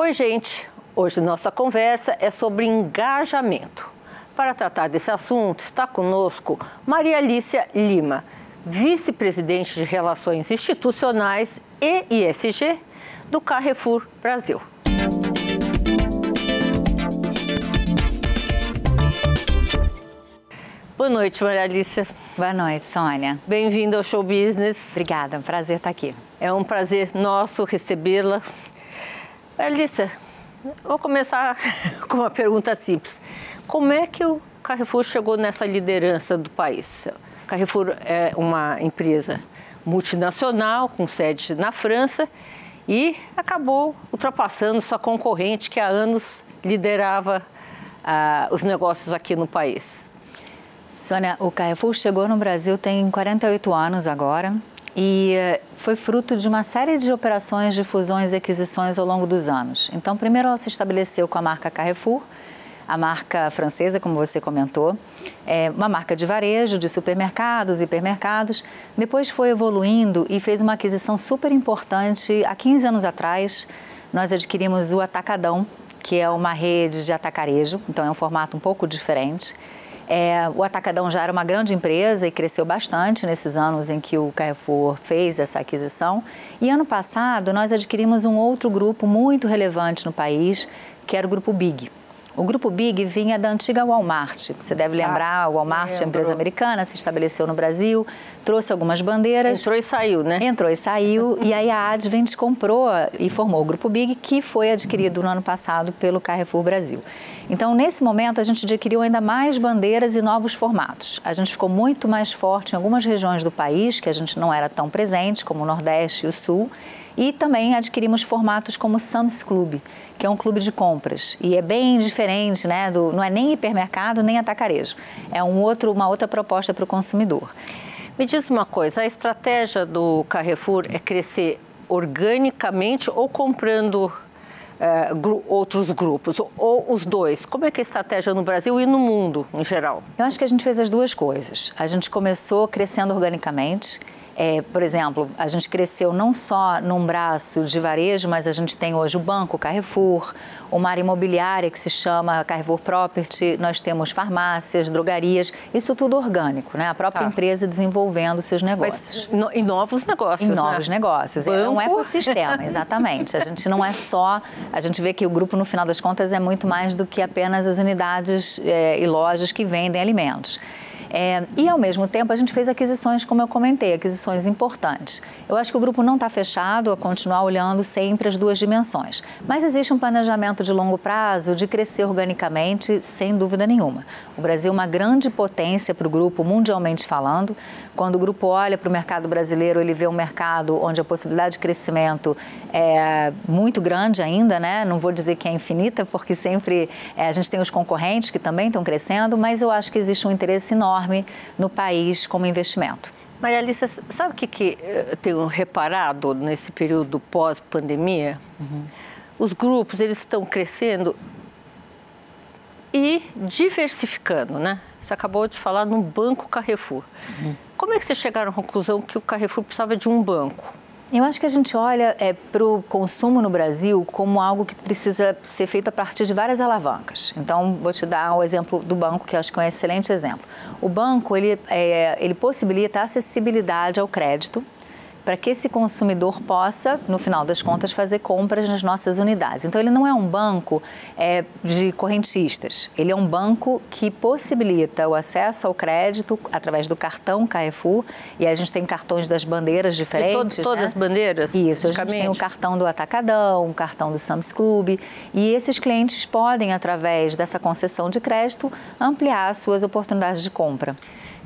Oi, gente. Hoje nossa conversa é sobre engajamento. Para tratar desse assunto, está conosco Maria Alicia Lima, vice-presidente de Relações Institucionais e ISG do Carrefour Brasil. Boa noite, Maria Alicia. Boa noite, Sônia. Bem-vinda ao Show Business. Obrigada, é um prazer estar aqui. É um prazer nosso recebê-la. Alicia, vou começar com uma pergunta simples. Como é que o Carrefour chegou nessa liderança do país? Carrefour é uma empresa multinacional com sede na França e acabou ultrapassando sua concorrente que há anos liderava ah, os negócios aqui no país. Sônia, o Carrefour chegou no Brasil tem 48 anos agora e eh, foi fruto de uma série de operações de fusões e aquisições ao longo dos anos. Então, primeiro ela se estabeleceu com a marca Carrefour, a marca francesa, como você comentou, é uma marca de varejo, de supermercados, hipermercados. Depois foi evoluindo e fez uma aquisição super importante. Há 15 anos atrás, nós adquirimos o Atacadão, que é uma rede de atacarejo, então é um formato um pouco diferente. É, o Atacadão já era uma grande empresa e cresceu bastante nesses anos em que o Carrefour fez essa aquisição. E ano passado nós adquirimos um outro grupo muito relevante no país, que era o Grupo Big. O grupo Big vinha da antiga Walmart. Você deve ah, lembrar, ah, Walmart, lembro. empresa americana, se estabeleceu no Brasil, trouxe algumas bandeiras. Entrou e saiu, né? Entrou e saiu. e aí a Advent comprou e formou o grupo Big, que foi adquirido no ano passado pelo Carrefour Brasil. Então, nesse momento, a gente adquiriu ainda mais bandeiras e novos formatos. A gente ficou muito mais forte em algumas regiões do país, que a gente não era tão presente, como o Nordeste e o Sul. E também adquirimos formatos como o Sam's Club, que é um clube de compras. E é bem diferente, né? Do, não é nem hipermercado, nem atacarejo. É um outro, uma outra proposta para o consumidor. Me diz uma coisa, a estratégia do Carrefour é crescer organicamente ou comprando Uh, gru outros grupos, ou, ou, os dois? Como é que é a estratégia no Brasil e no mundo em geral? Eu acho que a gente fez as duas coisas. A gente começou crescendo organicamente é, por exemplo, a gente cresceu não só num braço de varejo, mas a gente tem hoje o banco Carrefour, uma área imobiliária que se chama Carrefour Property, nós temos farmácias, drogarias, isso tudo orgânico, né? A própria tá. empresa desenvolvendo seus negócios. Mas, no, e novos negócios, Em novos né? negócios. Banco. É um ecossistema, exatamente. A gente não é só... A gente vê que o grupo, no final das contas, é muito mais do que apenas as unidades é, e lojas que vendem alimentos. É, e, ao mesmo tempo, a gente fez aquisições, como eu comentei, aquisições importantes. Eu acho que o grupo não está fechado a continuar olhando sempre as duas dimensões. Mas existe um planejamento de longo prazo de crescer organicamente, sem dúvida nenhuma. O Brasil é uma grande potência para o grupo, mundialmente falando. Quando o grupo olha para o mercado brasileiro, ele vê um mercado onde a possibilidade de crescimento é muito grande ainda, né? Não vou dizer que é infinita, porque sempre é, a gente tem os concorrentes que também estão crescendo, mas eu acho que existe um interesse enorme enorme no país como investimento. Maria Alice, sabe o que, que eu tenho reparado nesse período pós-pandemia? Uhum. Os grupos eles estão crescendo e diversificando, né? Você acabou de falar no Banco Carrefour. Uhum. Como é que vocês chegaram à conclusão que o Carrefour precisava de um banco? Eu acho que a gente olha é, para o consumo no Brasil como algo que precisa ser feito a partir de várias alavancas. Então, vou te dar o um exemplo do banco, que eu acho que é um excelente exemplo. O banco, ele, é, ele possibilita a acessibilidade ao crédito para que esse consumidor possa, no final das contas, fazer compras nas nossas unidades. Então, ele não é um banco é, de correntistas, ele é um banco que possibilita o acesso ao crédito através do cartão Carrefour, e a gente tem cartões das bandeiras diferentes. Todas né? as bandeiras? Isso, a gente tem o cartão do Atacadão, o cartão do Sam's Club, e esses clientes podem, através dessa concessão de crédito, ampliar as suas oportunidades de compra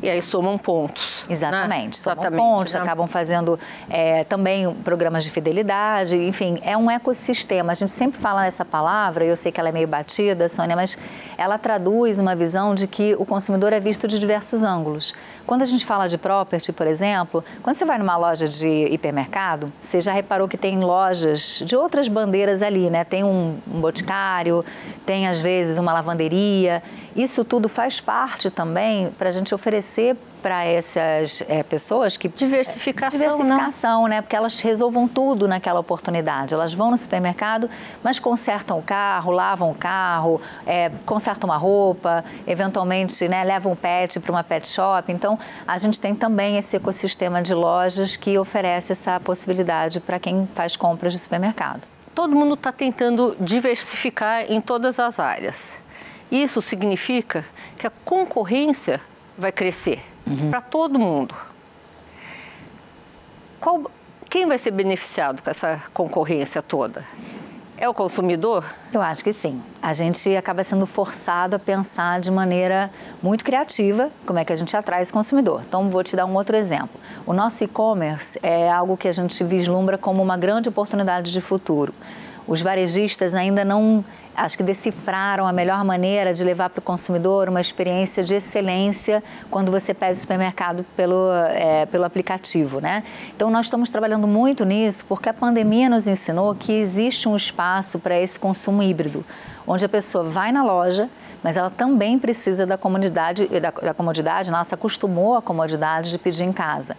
e aí somam pontos. Né? Exatamente, né? somam Exatamente, pontos, né? acabam fazendo é, também programas de fidelidade, enfim, é um ecossistema. A gente sempre fala essa palavra, e eu sei que ela é meio batida, Sônia, mas ela traduz uma visão de que o consumidor é visto de diversos ângulos. Quando a gente fala de property, por exemplo, quando você vai numa loja de hipermercado, você já reparou que tem lojas de outras bandeiras ali, né? Tem um, um boticário, tem às vezes uma lavanderia. Isso tudo faz parte também para a gente oferecer oferecer para essas é, pessoas que diversificação, diversificação, né? Porque elas resolvam tudo naquela oportunidade. Elas vão no supermercado, mas consertam o carro, lavam o carro, é, consertam uma roupa, eventualmente, né, levam um pet para uma pet shop. Então, a gente tem também esse ecossistema de lojas que oferece essa possibilidade para quem faz compras de supermercado. Todo mundo está tentando diversificar em todas as áreas. Isso significa que a concorrência vai crescer uhum. para todo mundo. Qual, quem vai ser beneficiado com essa concorrência toda? É o consumidor? Eu acho que sim. A gente acaba sendo forçado a pensar de maneira muito criativa como é que a gente atrai esse consumidor. Então, vou te dar um outro exemplo. O nosso e-commerce é algo que a gente vislumbra como uma grande oportunidade de futuro. Os varejistas ainda não acho que decifraram a melhor maneira de levar para o consumidor uma experiência de excelência quando você pede o supermercado pelo, é, pelo aplicativo, né? Então, nós estamos trabalhando muito nisso porque a pandemia nos ensinou que existe um espaço para esse consumo híbrido, onde a pessoa vai na loja, mas ela também precisa da comodidade, da, da comodidade, nossa, acostumou a comodidade de pedir em casa.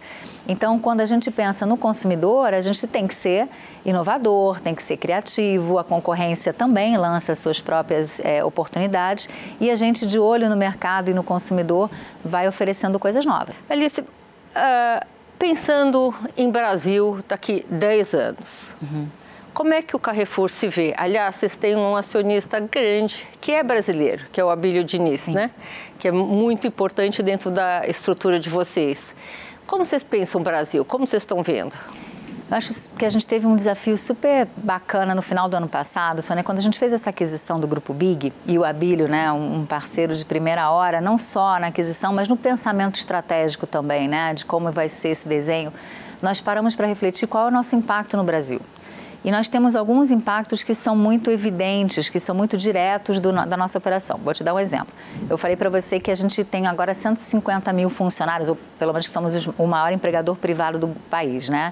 Então, quando a gente pensa no consumidor, a gente tem que ser inovador, tem que ser criativo, a concorrência também lança suas próprias é, oportunidades e a gente, de olho no mercado e no consumidor, vai oferecendo coisas novas. Alice, uh, pensando em Brasil daqui 10 anos, uhum. Como é que o Carrefour se vê? Aliás, vocês têm um acionista grande que é brasileiro, que é o Abílio Diniz, Sim. né? Que é muito importante dentro da estrutura de vocês. Como vocês pensam o Brasil? Como vocês estão vendo? Eu acho que a gente teve um desafio super bacana no final do ano passado, Sônia, quando a gente fez essa aquisição do Grupo Big e o Abílio, né, um parceiro de primeira hora, não só na aquisição, mas no pensamento estratégico também, né, de como vai ser esse desenho, nós paramos para refletir qual é o nosso impacto no Brasil. E nós temos alguns impactos que são muito evidentes, que são muito diretos do, da nossa operação. Vou te dar um exemplo. Eu falei para você que a gente tem agora 150 mil funcionários, ou pelo menos que somos o maior empregador privado do país, né?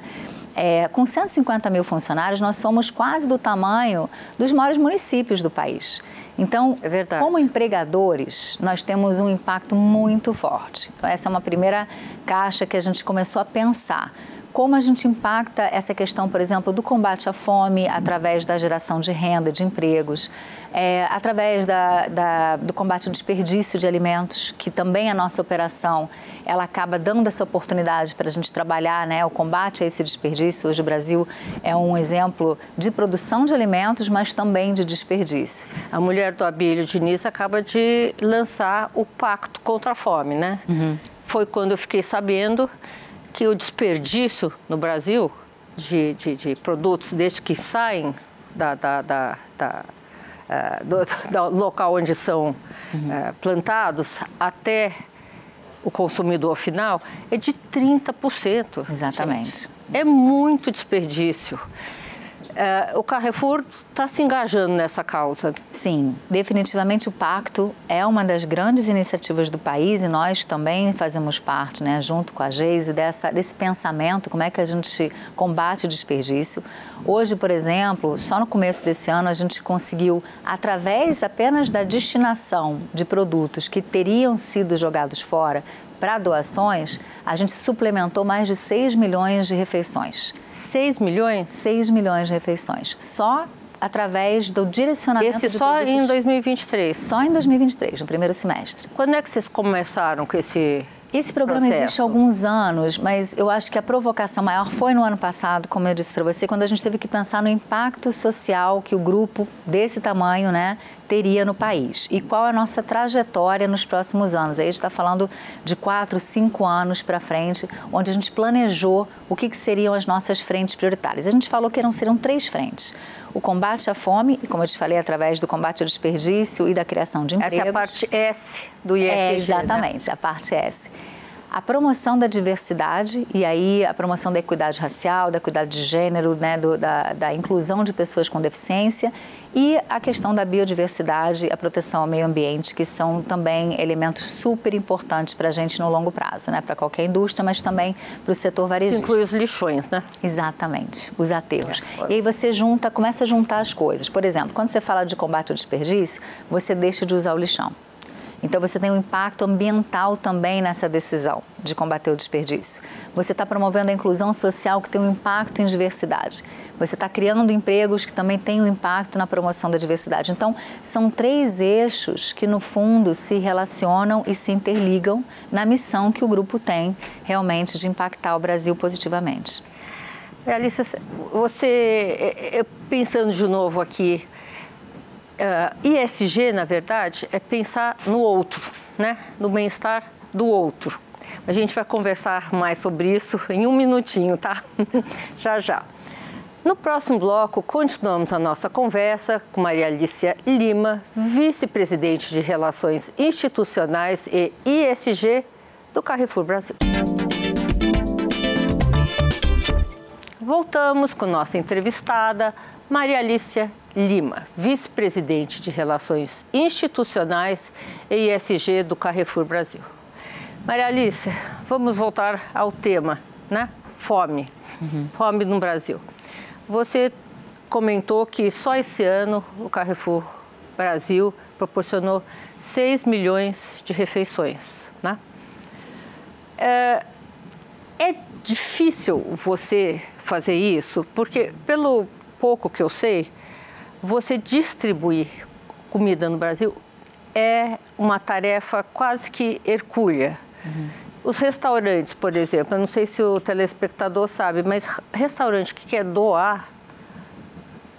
É, com 150 mil funcionários, nós somos quase do tamanho dos maiores municípios do país. Então, é como empregadores, nós temos um impacto muito forte. Então, essa é uma primeira caixa que a gente começou a pensar como a gente impacta essa questão, por exemplo, do combate à fome através da geração de renda, de empregos, é, através da, da, do combate ao desperdício de alimentos, que também a nossa operação ela acaba dando essa oportunidade para a gente trabalhar né, o combate a esse desperdício. Hoje o Brasil é um exemplo de produção de alimentos, mas também de desperdício. A mulher do Abílio Diniz acaba de lançar o Pacto contra a Fome, né? Uhum. Foi quando eu fiquei sabendo que o desperdício no Brasil de, de, de produtos desde que saem da, da, da, da uh, do, do, local onde são uhum. uh, plantados até o consumidor final é de 30%. Exatamente. Gente. É muito desperdício. É, o Carrefour está se engajando nessa causa. Sim, definitivamente o pacto é uma das grandes iniciativas do país e nós também fazemos parte, né, junto com a Geise, dessa, desse pensamento, como é que a gente combate o desperdício. Hoje, por exemplo, só no começo desse ano a gente conseguiu, através apenas da destinação de produtos que teriam sido jogados fora, para doações, a gente suplementou mais de 6 milhões de refeições. 6 milhões? 6 milhões de refeições. Só através do direcionamento Esse só produtos... em 2023? Só em 2023, no primeiro semestre. Quando é que vocês começaram com esse esse programa processo. existe há alguns anos, mas eu acho que a provocação maior foi no ano passado, como eu disse para você, quando a gente teve que pensar no impacto social que o grupo desse tamanho né, teria no país e qual a nossa trajetória nos próximos anos. Aí a gente está falando de quatro, cinco anos para frente, onde a gente planejou o que, que seriam as nossas frentes prioritárias. A gente falou que eram, seriam três frentes. O combate à fome, e como eu te falei, através do combate ao desperdício e da criação de empregos. Essa é a parte S do ISG, É, exatamente, né? a parte S a promoção da diversidade e aí a promoção da equidade racial, da equidade de gênero, né, do, da, da, inclusão de pessoas com deficiência e a questão da biodiversidade e a proteção ao meio ambiente, que são também elementos super importantes para a gente no longo prazo, né, para qualquer indústria, mas também para o setor varejista. Isso inclui os lixões, né? Exatamente, os aterros. É. E aí você junta, começa a juntar as coisas. Por exemplo, quando você fala de combate ao desperdício, você deixa de usar o lixão. Então você tem um impacto ambiental também nessa decisão de combater o desperdício. Você está promovendo a inclusão social que tem um impacto em diversidade. Você está criando empregos que também têm um impacto na promoção da diversidade. Então são três eixos que no fundo se relacionam e se interligam na missão que o grupo tem realmente de impactar o Brasil positivamente. Alice, você, é, é, pensando de novo aqui uh, é, ISG, na verdade, é pensar no outro, né? no bem-estar do outro. A gente vai conversar mais sobre isso em um minutinho, tá? já já. No próximo bloco, continuamos a nossa conversa com Maria Alicia Lima, vice-presidente de Relações Institucionais e ISG do Carrefour Brasil. Voltamos com nossa entrevistada, Maria Alicia Lima, vice-presidente de Relações Institucionais e ESG do Carrefour Brasil. Maria Alice, vamos voltar ao tema, né? Fome. Uhum. Fome no Brasil. Você comentou que só esse ano o Carrefour Brasil proporcionou 6 milhões de refeições, né? É, é difícil você fazer isso, porque pelo pouco que eu sei, você distribuir comida no Brasil é uma tarefa quase que hercúlea. Uhum. Os restaurantes, por exemplo, eu não sei se o telespectador sabe, mas restaurante que quer doar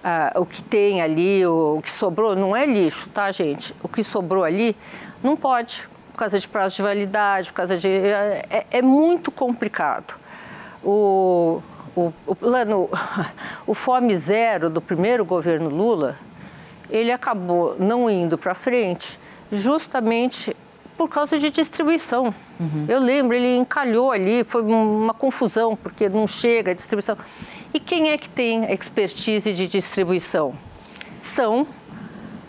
ah, o que tem ali, o, o, que sobrou, não é lixo, tá, gente? O que sobrou ali não pode, por causa de prazo de validade, por causa de. É, é muito complicado. O, o, o plano, o Fome Zero do primeiro governo Lula, ele acabou não indo para frente justamente por causa de distribuição. Uhum. Eu lembro, ele encalhou ali, foi uma confusão, porque não chega a distribuição. E quem é que tem expertise de distribuição? São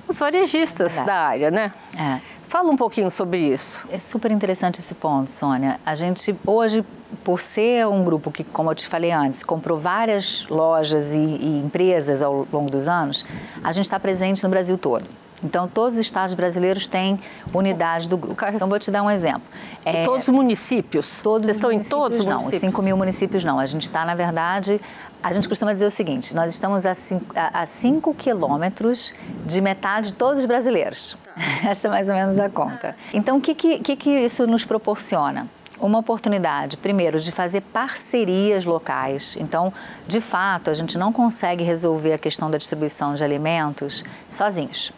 os varejistas da área, né? É. Fala um pouquinho sobre isso. É super interessante esse ponto, Sônia. A gente hoje por ser um grupo que, como eu te falei antes, comprou várias lojas e, e empresas ao longo dos anos, a gente está presente no Brasil todo. Então, todos os estados brasileiros têm unidade do grupo. Então, vou te dar um exemplo. É, todos os municípios? Todos Vocês estão em todos os municípios? Não, 5 mil municípios não. A gente está, na verdade, a gente costuma dizer o seguinte, nós estamos a 5 quilômetros de metade de todos os brasileiros. Tá. Essa é mais ou menos a conta. Então, o que, que, que isso nos proporciona? uma oportunidade, primeiro, de fazer parcerias locais. Então, de fato, a gente não consegue resolver a questão da distribuição de alimentos sozinhos.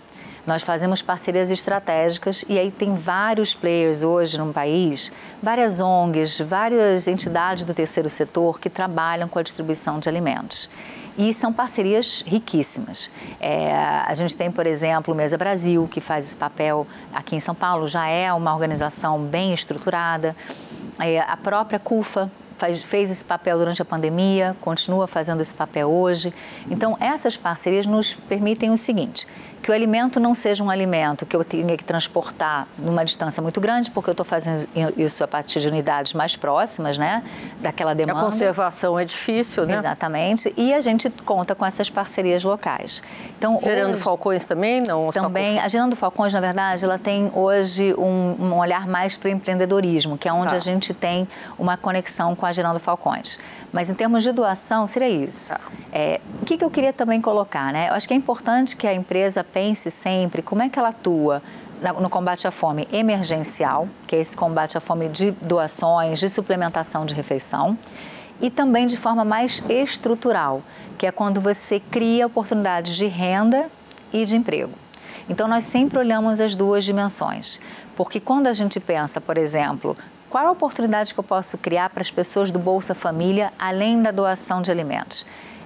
Nós fazemos parcerias estratégicas e aí tem vários players hoje no país, várias ONGs, várias entidades do terceiro setor que trabalham com a distribuição de alimentos e são parcerias riquíssimas. É, a gente tem, por exemplo, o Mesa Brasil, que faz esse papel aqui em São Paulo, já é uma organização bem estruturada. É, a própria CUFA, Faz, fez esse papel durante a pandemia, continua fazendo esse papel hoje. Então, essas parcerias nos permitem o seguinte: que o alimento não seja um alimento que eu tenha que transportar numa distância muito grande, porque eu estou fazendo isso a partir de unidades mais próximas, né, daquela demanda. A conservação é difícil, né? Exatamente. E a gente conta com essas parcerias locais. Então, Gerando hoje, Falcões também, não? Também. A Gerando Falcões, na verdade, ela tem hoje um, um olhar mais para o empreendedorismo, que é onde tá. a gente tem uma conexão com a Gerando Falcões. Mas em termos de doação, seria isso. Tá. É, o que, que eu queria também colocar, né? Eu acho que é importante que a empresa pense sempre como é que ela atua no combate à fome emergencial, que é esse combate à fome de doações, de suplementação de refeição, e também de forma mais estrutural, que é quando você cria oportunidades de renda e de emprego. Então, nós sempre olhamos as duas dimensões, porque quando a gente pensa, por exemplo, qual a oportunidade que eu posso criar para as pessoas do Bolsa Família além da doação de alimentos?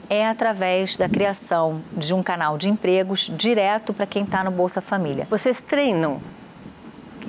é através da criação de um canal de empregos direto para quem está no Bolsa Família. Vocês treinam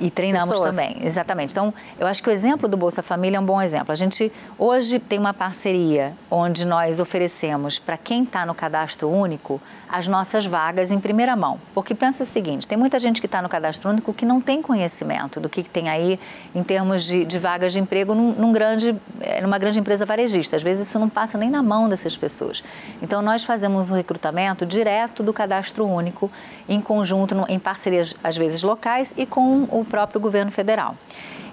e treinamos Pessoas. também, exatamente. Então, eu acho que o exemplo do Bolsa Família é um bom exemplo. A gente hoje tem uma parceria onde nós oferecemos para quem está no cadastro único as nossas vagas em primeira mão. Porque pensa o seguinte: tem muita gente que está no cadastro único que não tem conhecimento do que, que tem aí em termos de, de vagas de emprego num, num, grande, eh, numa grande empresa varejista. Às vezes isso não passa nem na mão dessas pessoas. Então nós fazemos um recrutamento direto do cadastro único, em conjunto, em parcerias às vezes locais e com o próprio governo federal.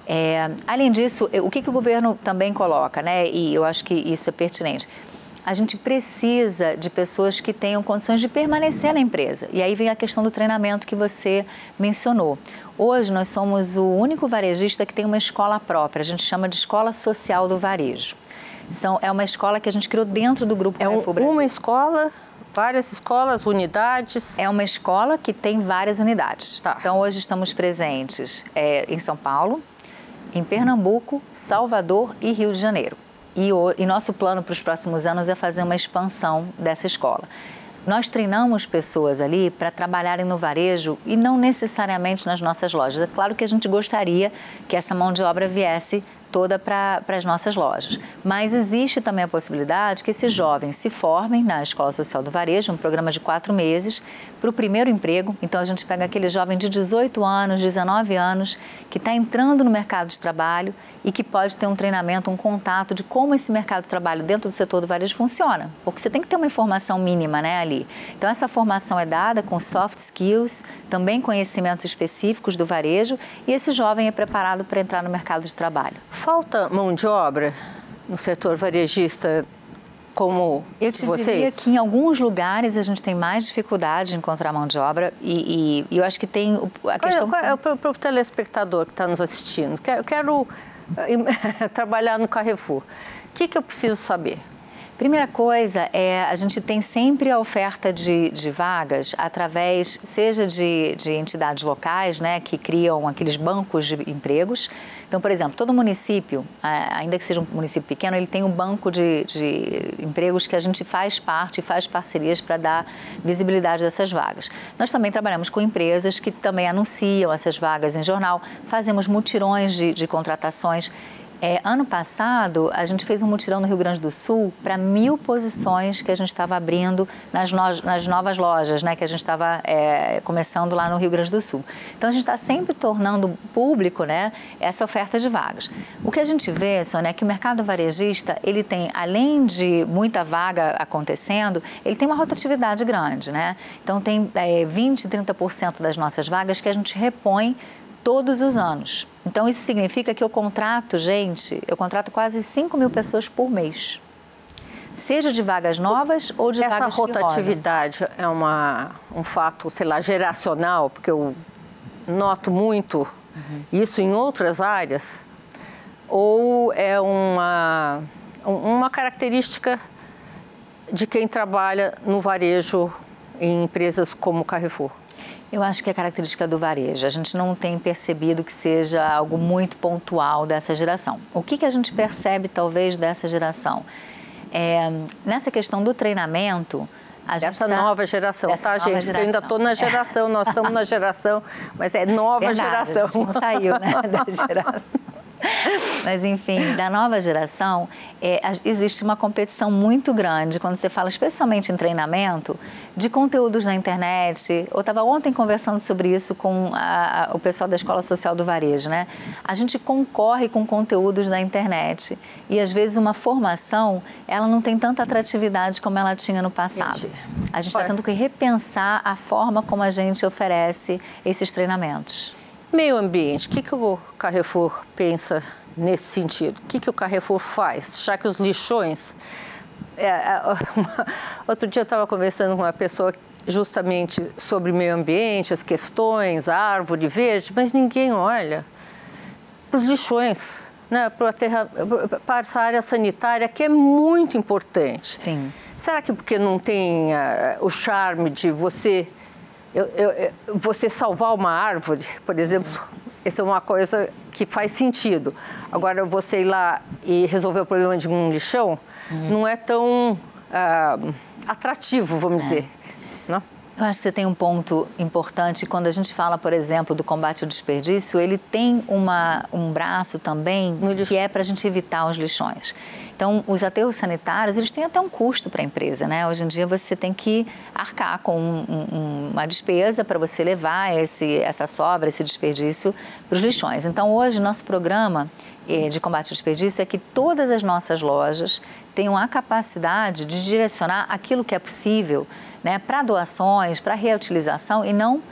É, além disso, o que, que o governo também coloca, né? E eu acho que isso é pertinente a gente precisa de pessoas que tenham condições de permanecer na empresa. E aí vem a questão do treinamento que você mencionou. Hoje nós somos o único varejista que tem uma escola própria, a gente chama de Escola Social do Varejo. São, é uma escola que a gente criou dentro do Grupo é Carrefour Brasil. uma escola várias escolas, unidades? É uma escola que tem várias unidades. Tá. Então, hoje estamos presentes é, em São Paulo, em Pernambuco, Salvador e Rio de Janeiro. E, o, e nosso plano para os próximos anos é fazer uma expansão dessa escola. Nós treinamos pessoas ali para trabalharem no varejo e não necessariamente nas nossas lojas. É claro que a gente gostaria que essa mão de obra viesse toda para as nossas lojas. Mas existe também a possibilidade que esses jovens se formem na Escola Social do Varejo, um programa de quatro meses, para o primeiro emprego. Então a gente pega aquele jovem de 18 anos, 19 anos, que está entrando no mercado de trabalho e que pode ter um treinamento, um contato de como esse mercado de trabalho dentro do setor do varejo funciona. Porque você tem que ter uma informação mínima né, ali. Então essa formação é dada com soft skills, também conhecimentos específicos do varejo, e esse jovem é preparado para entrar no mercado de trabalho. Falta mão de obra no setor varejista como Eu te vocês? diria que em alguns lugares a gente tem mais dificuldade de encontrar mão de obra e, e, e eu acho que tem a questão... Qual é, qual é, para o telespectador que está nos assistindo, eu quero eh, trabalhar no Carrefour, o que, que eu preciso saber? Primeira coisa é a gente tem sempre a oferta de, de vagas através, seja de, de, entidades locais, né, que criam aqueles bancos de empregos. Então, por exemplo, todo município, ainda que seja um município pequeno, ele tem um banco de, de empregos que a gente faz parte faz parcerias para dar visibilidade dessas vagas. Nós também trabalhamos com empresas que também anunciam essas vagas em jornal, fazemos mutirões de, de contratações. É, ano passado, a gente fez um mutirão no Rio Grande do Sul para mil posições que a gente estava abrindo nas, no, nas, novas lojas, né, que a gente estava é, começando lá no Rio Grande do Sul. Então, a gente está sempre tornando público né, essa oferta de vagas. O que a gente vê, Sônia, é que o mercado varejista, ele tem, além de muita vaga acontecendo, ele tem uma rotatividade grande. Né? Então, tem é, 20%, 30% das nossas vagas que a gente repõe todos os anos. Então, isso significa que eu contrato, gente, eu contrato quase 5 mil pessoas por mês. Seja de vagas novas ou de Essa vagas Essa rotatividade é uma, um fato, sei lá, geracional, porque eu noto muito uhum. isso em outras áreas, ou é uma, uma característica de quem trabalha no varejo em empresas como Carrefour? Eu acho que é característica do varejo. A gente não tem percebido que seja algo muito pontual dessa geração. O que, que a gente percebe, talvez, dessa geração? É, nessa questão do treinamento, essa tá... nova geração, Essa tá, nova gente? Geração. Eu ainda estou na geração, nós estamos na geração, mas é nova Verdade, geração. A gente não saiu né, da geração. Mas, enfim, da nova geração, é, existe uma competição muito grande, quando você fala, especialmente em treinamento, de conteúdos na internet. Eu estava ontem conversando sobre isso com a, a, o pessoal da Escola Social do Varejo, né? A gente concorre com conteúdos da internet e, às vezes, uma formação, ela não tem tanta atratividade como ela tinha no passado. A gente está tendo que repensar a forma como a gente oferece esses treinamentos. Meio ambiente, o que, que o Carrefour pensa nesse sentido? O que, que o Carrefour faz? Já que os lixões. É, é uma... Outro dia eu estava conversando com uma pessoa justamente sobre meio ambiente, as questões, árvore verde, mas ninguém olha para os lixões, né? para, terra... para essa área sanitária que é muito importante. Sim. Será que porque não tem uh, o charme de você eu, eu, você salvar uma árvore, por exemplo, essa é uma coisa que faz sentido. Agora, você ir lá e resolver o problema de um lixão uhum. não é tão uh, atrativo, vamos é. dizer. Não? Eu acho que você tem um ponto importante. Quando a gente fala, por exemplo, do combate ao desperdício, ele tem uma, um braço também que é para a gente evitar os lixões. Então, os aterros sanitários, eles têm até um custo para a empresa, né? Hoje em dia você tem que arcar com um, um, uma despesa para você levar esse, essa sobra, esse desperdício para os lixões. Então, hoje, nosso programa eh, de combate ao desperdício é que todas as nossas lojas tenham a capacidade de direcionar aquilo que é possível né, para doações, para reutilização e não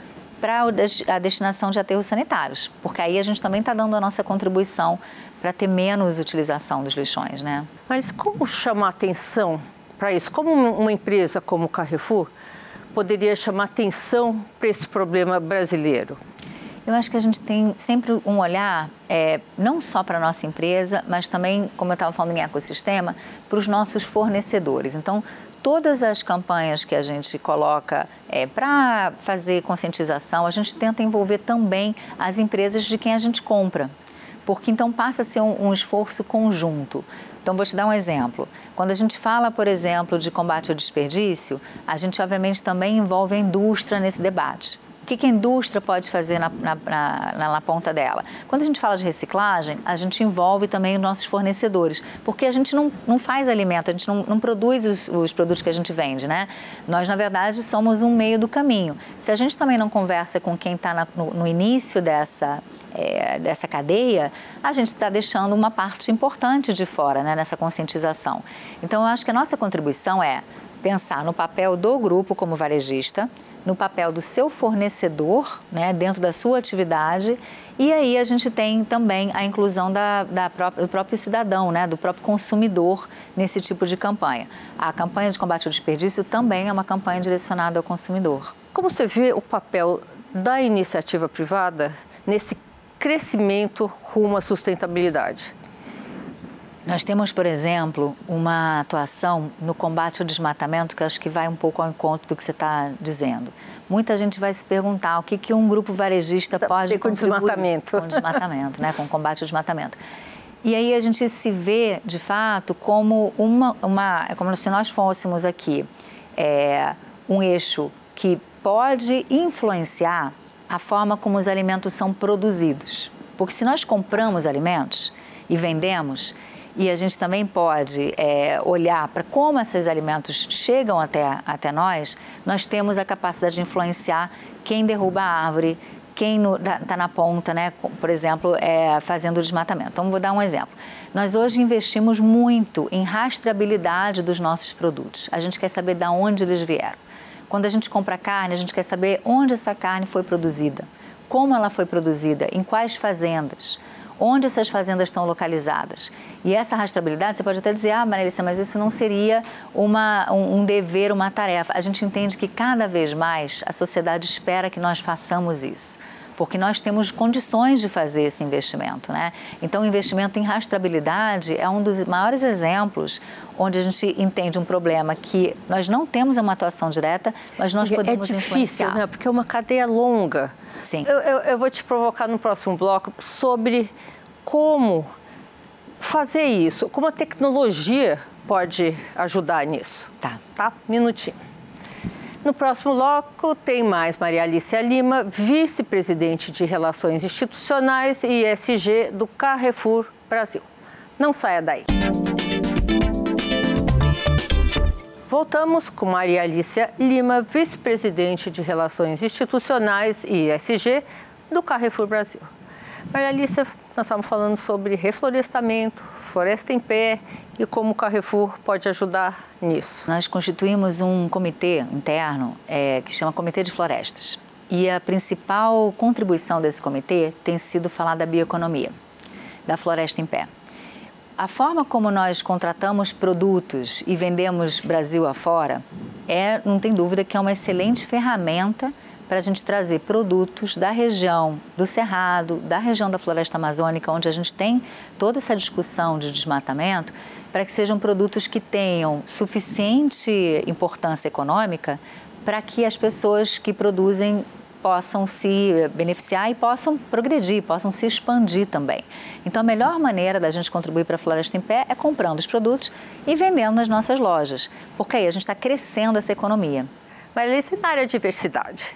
para a destinação de aterros sanitários, porque aí a gente também está dando a nossa contribuição para ter menos utilização dos lixões, né? Mas como chamar atenção para isso? Como uma empresa como o Carrefour poderia chamar atenção para esse problema brasileiro? Eu acho que a gente tem sempre um olhar, é, não só para a nossa empresa, mas também, como eu estava falando em ecossistema, para os nossos fornecedores. Então, todas as campanhas que a gente coloca é, para fazer conscientização, a gente tenta envolver também as empresas de quem a gente compra. Porque então passa a ser um, um esforço conjunto. Então, vou te dar um exemplo. Quando a gente fala, por exemplo, de combate ao desperdício, a gente obviamente também envolve a indústria nesse debate que, que a indústria pode fazer na, na, na, na, ponta dela? Quando a gente fala de reciclagem, a gente envolve também os nossos fornecedores, porque a gente não, não faz alimento, a gente não, não produz os, os, produtos que a gente vende, né? Nós, na verdade, somos um meio do caminho. Se a gente também não conversa com quem está no, no, início dessa, é, dessa cadeia, a gente está deixando uma parte importante de fora né, nessa conscientização. Então, eu acho que a nossa contribuição é pensar no papel do grupo como varejista, no papel do seu fornecedor, né, dentro da sua atividade, e aí a gente tem também a inclusão da, da própria, do próprio cidadão, né, do próprio consumidor nesse tipo de campanha. A campanha de combate ao desperdício também é uma campanha direcionada ao consumidor. Como você vê o papel da iniciativa privada nesse crescimento rumo à sustentabilidade? Nós temos, por exemplo, uma atuação no combate ao desmatamento que acho que vai um pouco ao encontro do que você está dizendo. Muita gente vai se perguntar o que, que um grupo varejista pode com desmatamento. com desmatamento, né, com o combate ao desmatamento. E aí a gente se vê, de fato, como uma, uma é como se nós fôssemos aqui é, um eixo que pode influenciar a forma como os alimentos são produzidos. Porque se nós compramos alimentos e vendemos, e a gente também pode é, olhar para como esses alimentos chegam até, até nós, nós temos a capacidade de influenciar quem derruba a árvore, quem está na ponta, né? por exemplo, é, fazendo o desmatamento. Então, vou dar um exemplo. Nós hoje investimos muito em rastreabilidade dos nossos produtos. A gente quer saber de onde eles vieram. Quando a gente compra carne, a gente quer saber onde essa carne foi produzida, como ela foi produzida, em quais fazendas onde essas fazendas estão localizadas. E essa rastreabilidade, você pode até dizer, ah, Marilissa, mas isso não seria uma, um, um dever, uma tarefa. A gente entende que cada vez mais a sociedade espera que nós façamos isso porque nós temos condições de fazer esse investimento, né? Então, o investimento em rastreabilidade é um dos maiores exemplos onde a gente entende um problema que nós não temos uma atuação direta, mas nós podemos É difícil, influenciar. né? Porque é uma cadeia longa. Sim. Eu, eu, eu vou te provocar no próximo bloco sobre como fazer isso, como a tecnologia pode ajudar nisso. Tá. Tá? Minutinho. No próximo bloco tem mais Maria Alicia Lima, vice-presidente de Relações Institucionais e ESG do Carrefour Brasil. Não saia daí. Voltamos com Maria Alicia Lima, vice-presidente de Relações Institucionais e ESG do Carrefour Brasil. Maria Alicia, nós estamos falando sobre reflorestamento, floresta em pé e como o Carrefour pode ajudar nisso. Nós constituímos um comitê interno é, que chama Comitê de Florestas. E a principal contribuição desse comitê tem sido falar da bioeconomia, da floresta em pé. A forma como nós contratamos produtos e vendemos Brasil afora é, não tem dúvida, que é uma excelente ferramenta para a gente trazer produtos da região do Cerrado, da região da Floresta Amazônica, onde a gente tem toda essa discussão de desmatamento, para que sejam produtos que tenham suficiente importância econômica para que as pessoas que produzem possam se beneficiar e possam progredir, possam se expandir também. Então, a melhor maneira da gente contribuir para a Floresta em Pé é comprando os produtos e vendendo nas nossas lojas, porque aí a gente está crescendo essa economia. Mas na área de diversidade?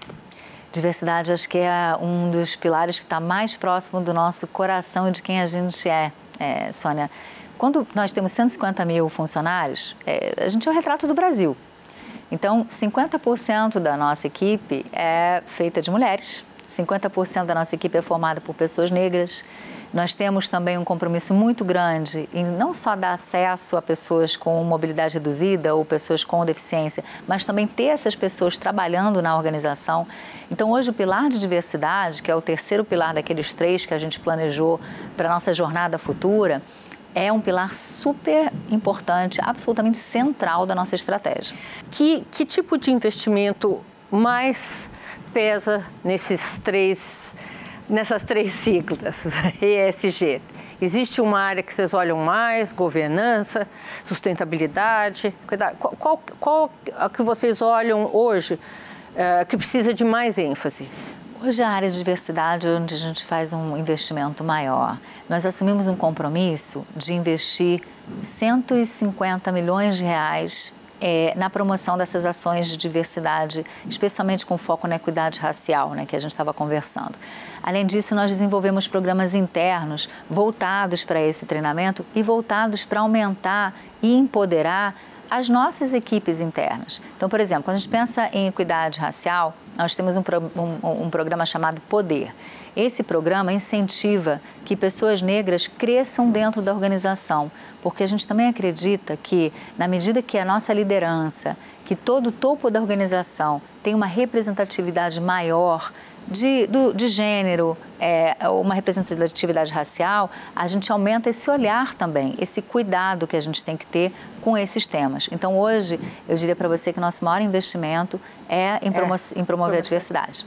Diversidade acho que é um dos pilares que está mais próximo do nosso coração e de quem a gente é, é Sônia. Quando nós temos 150 mil funcionários, é, a gente é o retrato do Brasil. Então, 50% da nossa equipe é feita de mulheres, 50% da nossa equipe é formada por pessoas negras. Nós temos também um compromisso muito grande em não só dar acesso a pessoas com mobilidade reduzida ou pessoas com deficiência, mas também ter essas pessoas trabalhando na organização. Então, hoje, o pilar de diversidade, que é o terceiro pilar daqueles três que a gente planejou para a nossa jornada futura, é um pilar super importante, absolutamente central da nossa estratégia. Que, que tipo de investimento mais pesa nesses três nessas três siglas, ESG? Existe uma área que vocês olham mais, governança, sustentabilidade? Qual, qual, qual a que vocês olham hoje uh, que precisa de mais ênfase? Hoje a área de diversidade é onde a gente faz um investimento maior. Nós assumimos um compromisso de investir 150 milhões de reais é, na promoção dessas ações de diversidade, especialmente com foco na equidade racial, né, que a gente estava conversando. Além disso, nós desenvolvemos programas internos voltados para esse treinamento e voltados para aumentar e empoderar as nossas equipes internas. Então, por exemplo, quando a gente pensa em equidade racial, nós temos um, um, um programa chamado Poder. Esse programa incentiva que pessoas negras cresçam dentro da organização, porque a gente também acredita que, na medida que a nossa liderança, que todo o topo da organização tem uma representatividade maior de, do, de gênero, é, uma representatividade racial, a gente aumenta esse olhar também, esse cuidado que a gente tem que ter com esses temas. Então, hoje, eu diria para você que nosso maior investimento é em, promo é, em promover a diversidade.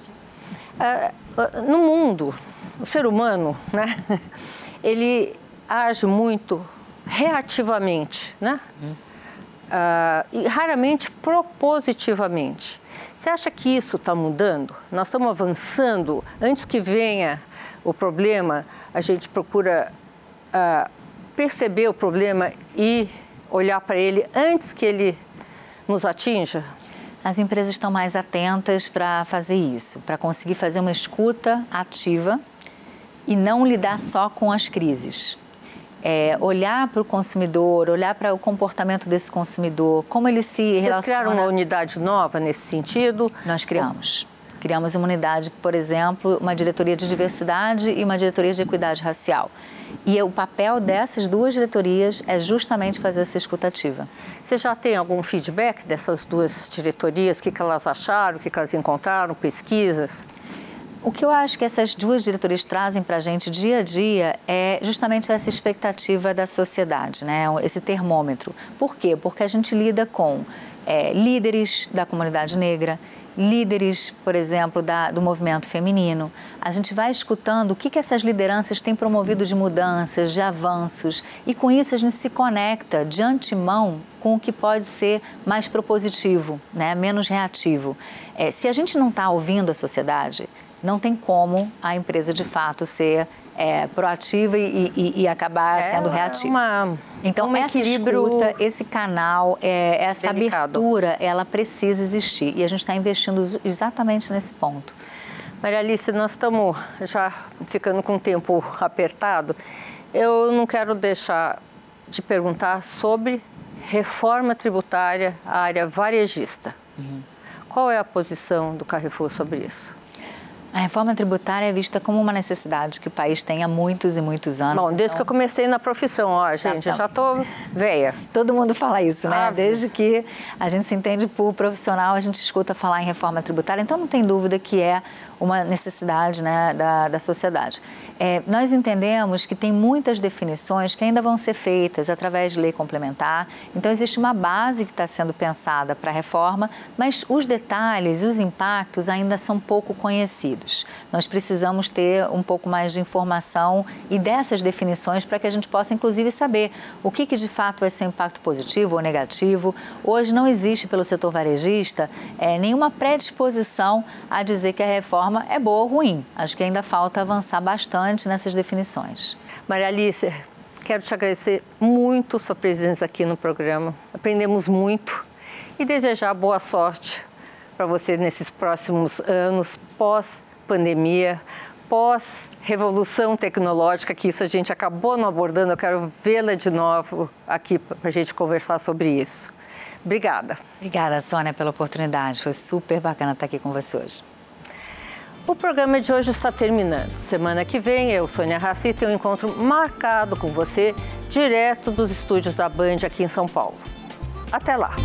Uh, no mundo, o ser humano, né, ele age muito reativamente, né? Uh, e raramente propositivamente. Você acha que isso está mudando? Nós estamos avançando. Antes que venha o problema, a gente procura uh, perceber o problema e olhar para ele antes que ele nos atinja? As empresas estão mais atentas para fazer isso, para conseguir fazer uma escuta ativa e não lidar só com as crises é, olhar para o consumidor, olhar para o comportamento desse consumidor, como ele se Vocês relaciona... Vocês criaram uma unidade nova nesse sentido? Nós criamos. Criamos uma unidade, por exemplo, uma diretoria de diversidade e uma diretoria de equidade racial. E o papel dessas duas diretorias é justamente fazer essa escutativa. Você já tem algum feedback dessas duas diretorias? O que, elas acharam, o que elas encontraram, pesquisas? O que eu acho que essas duas diretorias trazem para a gente dia a dia é justamente essa expectativa da sociedade, né? esse termômetro. Por quê? Porque a gente lida com é, líderes da comunidade negra, líderes, por exemplo, da, do movimento feminino. A gente vai escutando o que, que essas lideranças têm promovido de mudanças, de avanços, e com isso a gente se conecta de antemão com o que pode ser mais propositivo, né? menos reativo. É, se a gente não está ouvindo a sociedade, não tem como a empresa de fato ser é, proativa e, e, e acabar é sendo reativa. Uma, então, um essa escuta, esse canal, é, essa delicado. abertura, ela precisa existir. E a gente está investindo exatamente nesse ponto. Maria Alice, nós estamos já ficando com o tempo apertado. Eu não quero deixar de perguntar sobre reforma tributária, a área varejista. Uhum. Qual é a posição do Carrefour sobre isso? A reforma tributária é vista como uma necessidade que o país tem há muitos e muitos anos. Bom, desde então... que eu comecei na profissão, ó, gente, tá, eu já estou velha. Todo mundo fala isso, né? Ah, desde que a gente se entende por profissional, a gente escuta falar em reforma tributária, então não tem dúvida que é uma necessidade né, da, da sociedade. É, nós entendemos que tem muitas definições que ainda vão ser feitas através de lei complementar, então existe uma base que está sendo pensada para a reforma, mas os detalhes e os impactos ainda são pouco conhecidos. Nós precisamos ter um pouco mais de informação e dessas definições para que a gente possa, inclusive, saber o que, que de fato vai ser um impacto positivo ou negativo. Hoje não existe pelo setor varejista é, nenhuma predisposição a dizer que a reforma forma é boa ou ruim. Acho que ainda falta avançar bastante nessas definições. Maria Alice, quero te agradecer muito sua presença aqui no programa. Aprendemos muito e desejar boa sorte para você nesses próximos anos pós-pandemia, pós-revolução tecnológica, que isso a gente acabou não abordando. Eu quero vê-la de novo aqui para a gente conversar sobre isso. Obrigada. Obrigada, Sônia, pela oportunidade. Foi super bacana estar aqui com você hoje. O programa de hoje está terminando. Semana que vem, eu, Sônia Raci, tenho um encontro marcado com você, direto dos estúdios da Band aqui em São Paulo. Até lá!